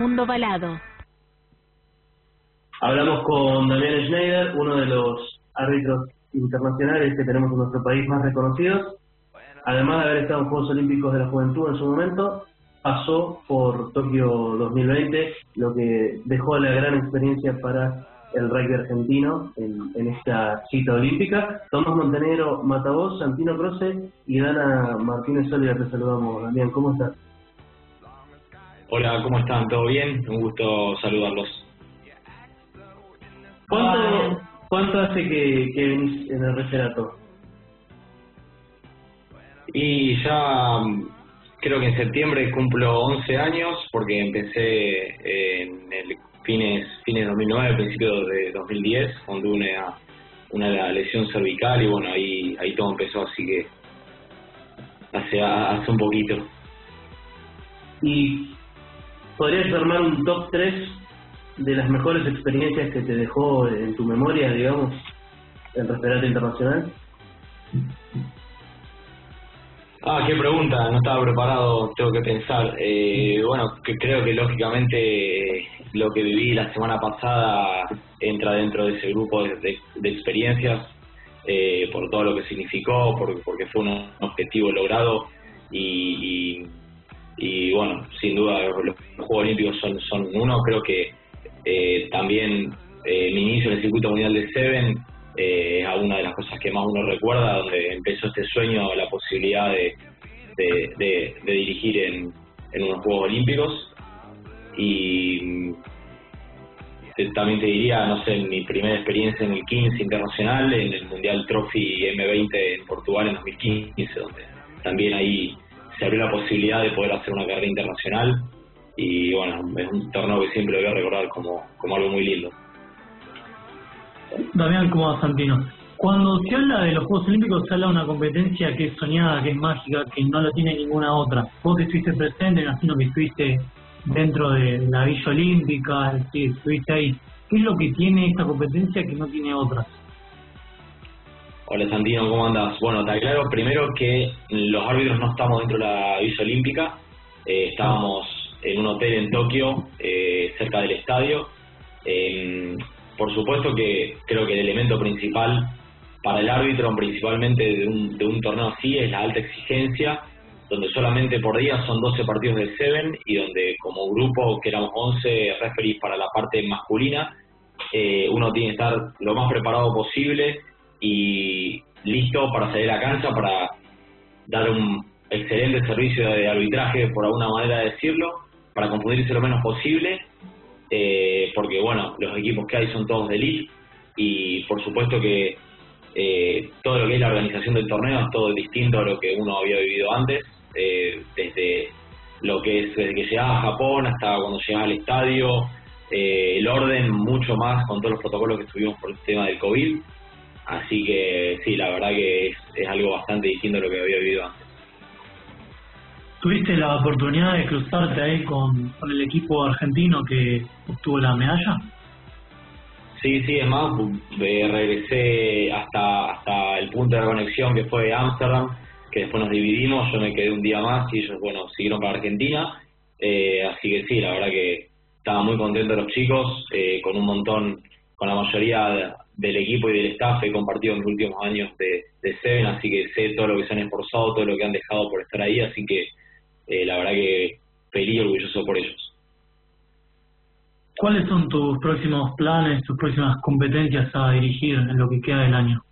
Mundo Balado. Hablamos con Damián Schneider, uno de los árbitros internacionales que tenemos en nuestro país más reconocidos. Además de haber estado en Juegos Olímpicos de la Juventud en su momento, pasó por Tokio 2020, lo que dejó la gran experiencia para el rugby argentino en, esta cita olímpica. Tomás Montenegro Matavoz, Santino Croce y Dana Martínez Olivia, te saludamos. Damián, ¿cómo estás? Hola, ¿cómo están? ¿Todo bien? Un gusto saludarlos. ¿Cuánto, cuánto hace que, que venís en el referato? Y ya creo que en septiembre cumplo 11 años porque empecé en el fines fines de 2009, principios de 2010, cuando una, una lesión cervical y bueno, ahí ahí todo empezó, así que hace, hace un poquito. Y ¿Podrías armar un top 3 de las mejores experiencias que te dejó en tu memoria, digamos, el referato internacional? Ah, qué pregunta, no estaba preparado, tengo que pensar. Eh, bueno, que creo que lógicamente lo que viví la semana pasada entra dentro de ese grupo de, experiencias, eh, por todo lo que significó, por, porque fue un objetivo logrado y y bueno, sin duda los Juegos Olímpicos son, son uno, creo que eh, también eh, mi inicio en el circuito mundial de Seven eh, es una de las cosas que más uno recuerda, donde empezó este sueño, la posibilidad de, de, dirigir en, en unos Juegos Olímpicos. Y también te diría, no sé, mi primera experiencia en el 15 internacional, en el Mundial Trophy M20 en Portugal en 2015, donde también ahí se abrió la posibilidad de poder hacer una carrera internacional y bueno, es un torneo que siempre voy a recordar como, como algo muy lindo. Damián, ¿cómo va Santino? Cuando se habla de los Juegos Olímpicos se habla de una competencia que es soñada, que es mágica, que no la tiene ninguna otra. Vos estuviste presente, imagino que estuviste dentro de la Villa Olímpica, estuviste ahí. ¿Qué es lo que tiene esta competencia que no tiene otras? Hola Santino, ¿cómo andas? Bueno, te aclaro primero que los árbitros no estamos dentro de la Villa Olímpica, eh, estábamos en un hotel en Tokio, eh, cerca del estadio. por supuesto que creo que el elemento principal para el árbitro, principalmente de un, de un torneo así, es la alta exigencia, donde solamente por día son 12 partidos de Seven y donde como grupo, que éramos 11 referees para la parte masculina, eh, uno tiene que estar lo más preparado posible y listo para salir a la cancha, para dar un excelente servicio de arbitraje, por alguna manera de decirlo, para confundirse lo menos posible, eh, porque bueno, los equipos que hay son todos de elite y por supuesto que eh, todo lo que es la organización del torneo es todo distinto a lo que uno había vivido antes, eh, desde lo que es desde que llegaba a Japón hasta cuando llegaba al estadio, el orden mucho más con todos los protocolos que tuvimos por el tema del COVID Así que sí, la verdad que es, algo bastante distinto a lo que había vivido antes. ¿Tuviste la oportunidad de cruzarte ahí con, el equipo argentino que obtuvo la medalla? Sí, sí, es más, regresé hasta, hasta el punto de conexión que fue Ámsterdam, que después nos dividimos, yo me quedé un día más y ellos, bueno, siguieron para Argentina, eh, así que sí, la verdad que estaba muy contento los chicos, eh, con un montón, con la mayoría del equipo y del staff he compartido en los últimos años de, de Seven, así que sé todo lo que se han esforzado, todo lo que han dejado por estar ahí, así que eh, la verdad que feliz y orgulloso por ellos. ¿Cuáles son tus próximos planes, tus próximas competencias a dirigir en lo que queda del año?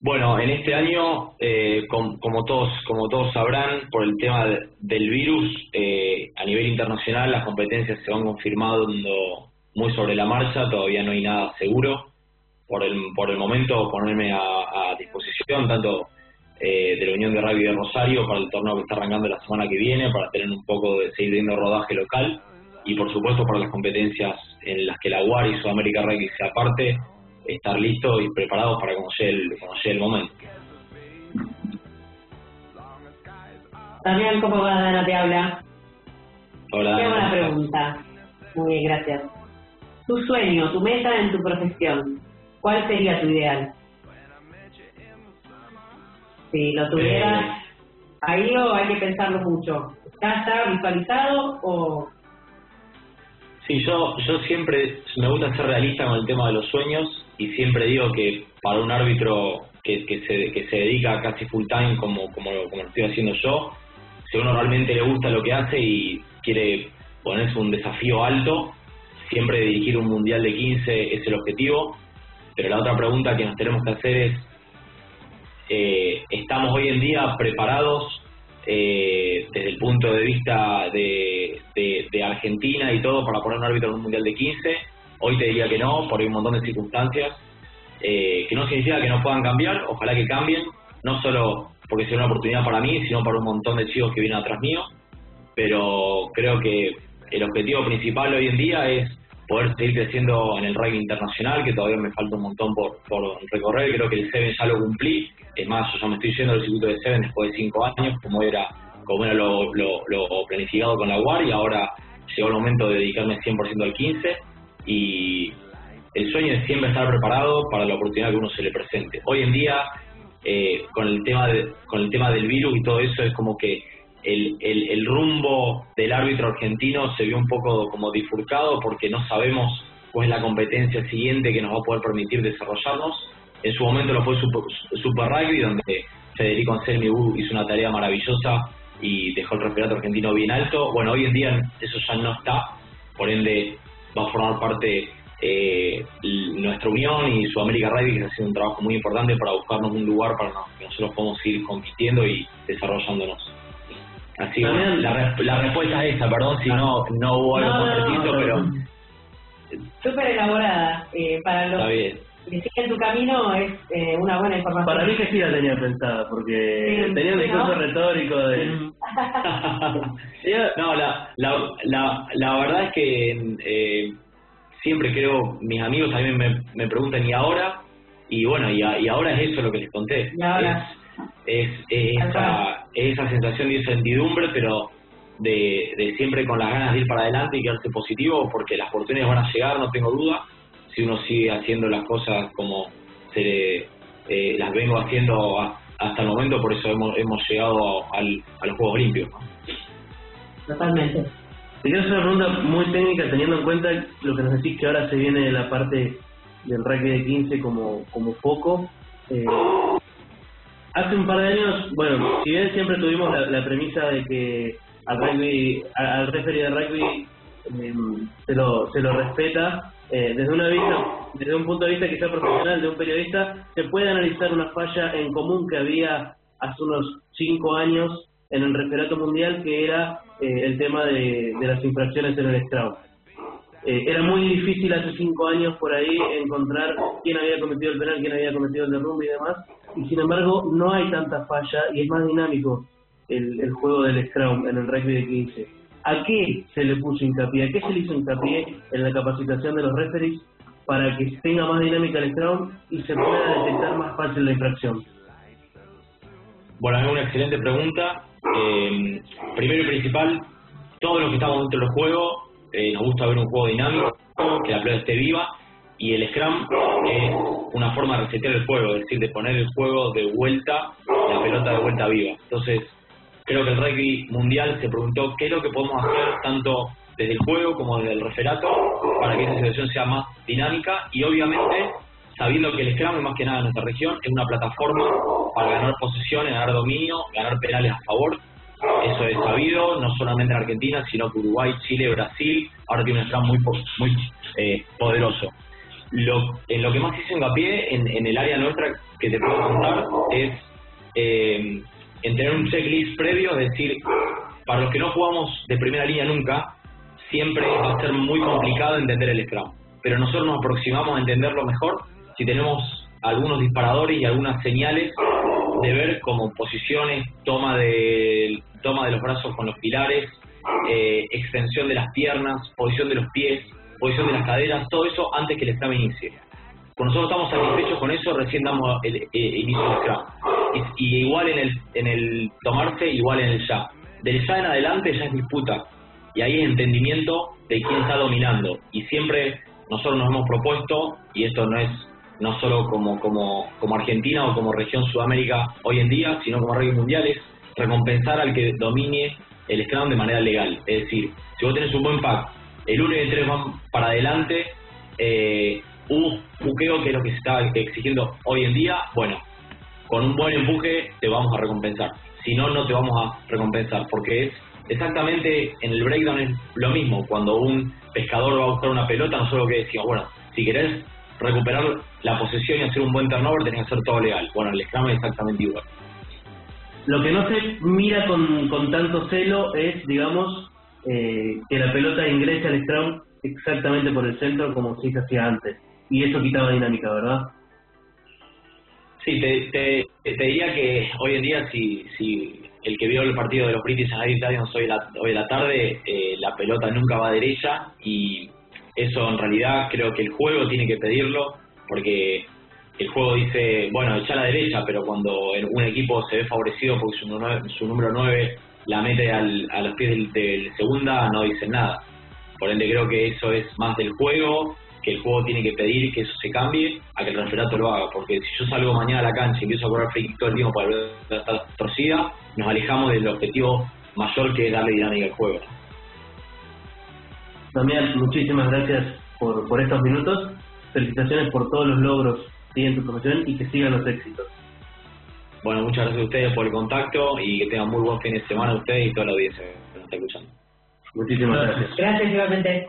Bueno, en este año, eh, como todos como todos sabrán, por el tema del virus, eh, a nivel internacional las competencias se van confirmando muy sobre la marcha, todavía no hay nada seguro. Por el, por el momento ponerme a, disposición tanto eh, de la Unión de Rugby de Rosario para el torneo que está arrancando la semana que viene, para tener un poco de seguir viendo rodaje local y por supuesto para las competencias en las que la UAR y Sudamérica Rugby sea parte, estar listo y preparado para conocer el, conocer el momento. Damián, ¿cómo va? Dana te habla. Hola. Qué buena pregunta. Muy bien, gracias tu sueño, tu meta en tu profesión, ¿cuál sería tu ideal? Si lo tuvieras, ahí o hay que pensarlo mucho. ¿Ya está visualizado o...? Sí, yo, yo siempre me gusta ser realista con el tema de los sueños y siempre digo que para un árbitro que, que, se, que se dedica casi full time como, como, como lo estoy haciendo yo, si uno realmente le gusta lo que hace y quiere ponerse un desafío alto, siempre dirigir un mundial de 15 es el objetivo. Pero la otra pregunta que nos tenemos que hacer es, eh, ¿estamos hoy en día preparados eh, desde el punto de vista de, Argentina y todo para poner un árbitro en un mundial de 15? Hoy te diría que no, por un montón de circunstancias, eh, que no significa que no puedan cambiar, ojalá que cambien, no solo porque sea una oportunidad para mí, sino para un montón de chicos que vienen atrás mío, pero creo que el objetivo principal hoy en día es poder seguir creciendo en el ranking internacional, que todavía me falta un montón por, por recorrer, creo que el Seven ya lo cumplí, es más, yo ya me estoy yendo al circuito de Seven después de cinco años, como era como era lo, lo, planificado con la UAR, y ahora llegó el momento de dedicarme 100% al 15, y el sueño es siempre estar preparado para la oportunidad que uno se le presente. Hoy en día, eh, con, el tema de, con el tema del virus y todo eso, es como que el, el, rumbo del árbitro argentino se vio un poco como difurcado porque no sabemos cuál es la competencia siguiente que nos va a poder permitir desarrollarnos. En su momento lo fue Super, Super Rugby, donde Federico Anselmi hizo una tarea maravillosa y dejó el referato argentino bien alto. Bueno, hoy en día eso ya no está, por ende va a formar parte eh, nuestra unión y Sudamérica Rugby, que está haciendo un trabajo muy importante para buscarnos un lugar para que nosotros podamos seguir compitiendo y desarrollándonos. Así También, la, la, respuesta es esa, perdón si no, no hubo algo no, pero... Súper elaborada. Eh, para los que siguen tu camino es eh, una buena información. Para mí que sí la tenía pensada, porque tenía un discurso retórico de... no, la, la, la, la verdad es que eh, siempre creo, mis amigos también me, me preguntan, ¿y ahora? Y bueno, y, y ahora es eso lo que les conté. ¿Y ahora? es, esa, esa sensación de incertidumbre, pero de, de siempre con las ganas de ir para adelante y quedarse positivo, porque las oportunidades van a llegar, no tengo duda, si uno sigue haciendo las cosas como se eh, las vengo haciendo hasta el momento, por eso hemos, hemos llegado al, a los Juegos Olímpicos. Totalmente. Te quiero hacer una pregunta muy técnica, teniendo en cuenta lo que nos decís que ahora se viene de la parte del rugby de 15 como, como foco. Eh, hace un par de años, bueno, si bien siempre tuvimos la, premisa de que al rugby, al referee de rugby em, se lo se lo respeta eh, desde una vista, desde un punto de vista quizá profesional de un periodista, se puede analizar una falla en común que había hace unos cinco años en el referato mundial, que era eh, el tema de, las infracciones en el Scrum. Eh, era muy difícil hace cinco años por ahí encontrar quién había cometido el penal, quién había cometido el derrumbe y demás, y sin embargo no hay tanta falla y es más dinámico el, juego del Scrum en el rugby de 15. ¿A qué se le puso hincapié? ¿A qué se le hizo hincapié en la capacitación de los referees para que tenga más dinámica el Scrum y se pueda detectar más fácil la infracción? Bueno, es una excelente pregunta. Eh, primero y principal, todos los que estamos dentro del juego eh, nos gusta ver un juego dinámico, que la pelota esté viva, y el Scrum es una forma de resetear el juego, es decir, de poner el juego de vuelta, la pelota de vuelta viva. Entonces, creo que el rugby mundial se preguntó qué es lo que podemos hacer tanto desde el juego como desde el referato para que esa situación sea más dinámica y obviamente sabiendo que el Scrum, más que nada en nuestra región, es una plataforma para ganar posiciones, ganar dominio, ganar penales a favor eso es sabido, no solamente en Argentina, sino que Uruguay, Chile, Brasil, ahora tiene un slam muy, muy eh, poderoso. Lo, en lo que más hice hincapié en, en el área nuestra que te puedo contar es eh, en tener un checklist previo, es decir, para los que no jugamos de primera línea nunca, siempre va a ser muy complicado entender el Scrum. Pero nosotros nos aproximamos a entenderlo mejor si tenemos algunos disparadores y algunas señales de ver como posiciones, toma de, toma de los brazos con los pilares, eh, extensión de las piernas, posición de los pies, posición de las caderas, todo eso antes que el examen inicie. Cuando nosotros estamos satisfechos con eso, recién damos el, inicio del examen. Y, igual en el, en el tomarse, igual en el ya. Del ya en adelante ya es disputa. Y ahí es entendimiento de quién está dominando. Y siempre nosotros nos hemos propuesto, y esto no es no solo como, como, como Argentina o como región Sudamérica hoy en día, sino como reyes mundiales, recompensar al que domine el Scrum de manera legal. Es decir, si vos tenés un buen pack, el 1 y el 3 van para adelante, eh, un buqueo que es lo que se está exigiendo hoy en día, bueno, con un buen empuje te vamos a recompensar. Si no, no te vamos a recompensar, porque es exactamente en el breakdown es lo mismo. Cuando un pescador va a buscar una pelota, nosotros que decimos, bueno, si querés recuperar la posesión y hacer un buen turnover, tenés que hacer todo legal. Bueno, el Scrum es exactamente igual. Lo que no se mira con, con tanto celo es, digamos, eh, que la pelota ingrese al Scrum exactamente por el centro como se hacía antes. Y eso quitaba dinámica, ¿verdad? Sí, te, te, te, diría que hoy en día, si, si el que vio el partido de los British and Italians hoy, la, hoy de la tarde, eh, la pelota nunca va derecha y eso en realidad creo que el juego tiene que pedirlo porque el juego dice, bueno, echa a la derecha, pero cuando un equipo se ve favorecido porque su, su número 9 la mete al, a los pies del, segunda, no dice nada. Por ende creo que eso es más del juego, que el juego tiene que pedir que eso se cambie, a que el referato lo haga. Porque si yo salgo mañana a la cancha y empiezo a correr todo el tiempo para ver estar torcida, nos alejamos del objetivo mayor que es darle dinámica al juego. También muchísimas gracias por, por estos minutos. Felicitaciones por todos los logros en tu profesión y que sigan los éxitos. Bueno, muchas gracias a ustedes por el contacto y que tengan muy buen fin de semana ustedes y toda la audiencia que nos está escuchando. Muchísimas gracias. Gracias igualmente.